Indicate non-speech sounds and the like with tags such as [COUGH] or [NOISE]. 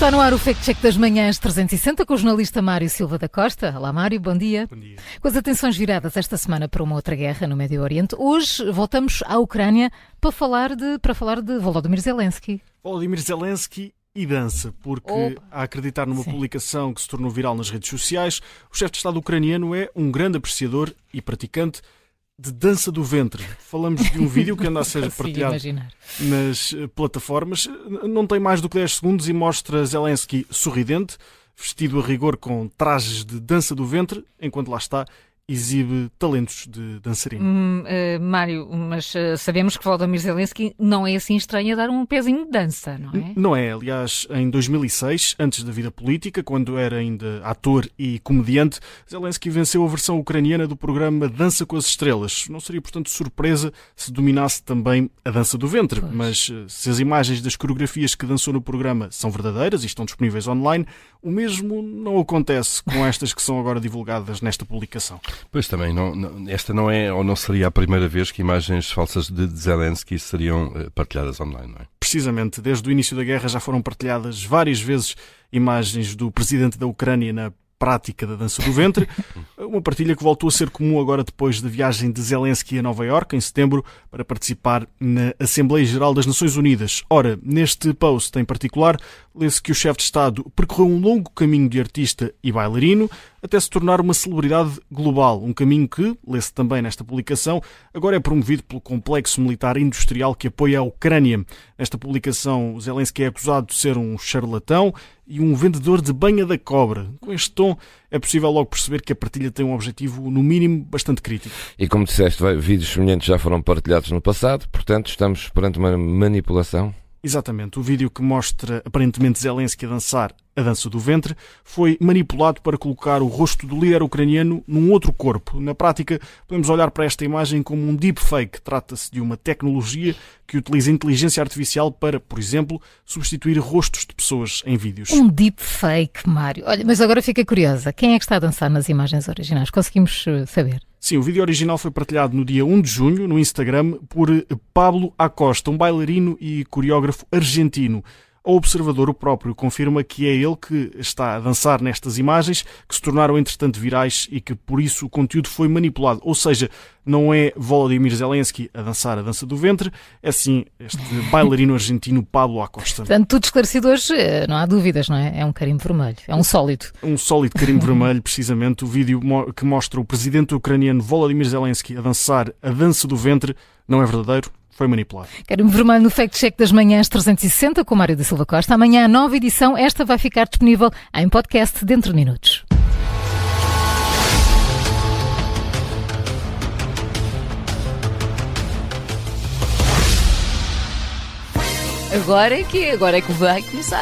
Está no ar o Fact Check das Manhãs 360 com o jornalista Mário Silva da Costa. Olá Mário, bom dia. Bom dia. Com as atenções viradas esta semana para uma outra guerra no Médio Oriente, hoje voltamos à Ucrânia para falar de, para falar de Volodymyr Zelensky. Volodymyr Zelensky e dança, porque Opa. a acreditar numa Sim. publicação que se tornou viral nas redes sociais, o chefe de Estado ucraniano é um grande apreciador e praticante de dança do ventre. Falamos de um vídeo que anda a ser [LAUGHS] partilhado imaginar. nas eh, plataformas. Não tem mais do que 10 segundos e mostra Zelensky sorridente, vestido a rigor com trajes de dança do ventre, enquanto lá está, exibe talentos de dançarino. Hum, eh, Mário, mas eh, sabemos que Volodymyr Zelensky não é assim estranho a dar um pezinho de dança, não é? Não é, aliás, em 2006, antes da vida política, quando era ainda ator e comediante, Zelensky venceu a versão ucraniana do programa Dança com as Estrelas. Não seria, portanto, surpresa se dominasse também a dança do ventre, Pois. mas eh, se as imagens das coreografias que dançou no programa são verdadeiras e estão disponíveis online, o mesmo não acontece com estas que são agora divulgadas nesta publicação. Pois também, não, não- esta não é ou não seria a primeira vez que imagens falsas de Zelensky seriam eh, partilhadas online, não é? Precisamente, desde o início da guerra já foram partilhadas várias vezes imagens do presidente da Ucrânia na prática da dança do ventre, [LAUGHS] uma partilha que voltou a ser comum agora depois da viagem de Zelensky a Nova Iorque em setembro para participar na Assembleia Geral das Nações Unidas. Ora, neste post em particular, lê-se que o chefe de Estado percorreu um longo caminho de artista e bailarino até se tornar uma celebridade global, um caminho que, lê-se também nesta publicação, agora é promovido pelo complexo militar industrial que apoia a Ucrânia. Nesta publicação, Zelensky é acusado de ser um charlatão e um vendedor de banha da cobra. Com este tom, é possível logo perceber que a partilha tem um objetivo, no mínimo, bastante crítico. E como disseste, vídeos semelhantes já foram partilhados no passado, portanto estamos perante uma manipulação. Exatamente. O vídeo que mostra aparentemente Zelensky a dançar a dança do ventre foi manipulado para colocar o rosto do líder ucraniano num outro corpo. Na prática, podemos olhar para esta imagem como um deepfake. Trata-se de uma tecnologia que utiliza inteligência artificial para, por exemplo, substituir rostos de pessoas em vídeos. Um deepfake, Mário. Olha, mas agora fica curiosa. Quem é que está a dançar nas imagens originais? Conseguimos eh, saber? Sim, o vídeo original foi partilhado no dia 1 de junho no Instagram por Pablo Acosta, um bailarino e coreógrafo argentino. O observador, o próprio, confirma que é ele que está a dançar nestas imagens, que se tornaram entretanto virais e que por isso o conteúdo foi manipulado. Ou seja, não é Volodymyr Zelensky a dançar a dança do ventre, é sim este [LAUGHS] bailarino argentino Pablo Acosta. Portanto, tudo esclarecido hoje, eh, não há dúvidas, não é? É um carimbo vermelho, é um sólido. Um sólido carimbo [LAUGHS] vermelho, precisamente, o vídeo que mostra o presidente ucraniano Volodymyr Zelensky a dançar a dança do ventre não é verdadeiro, foi manipulado. Carimbo vermelho no Fact Check das Manhãs 360 com Mário da Silva Costa. Amanhã, a nova edição. Esta vai ficar disponível em podcast dentro de minutos. Agora é que agora é que vai começar.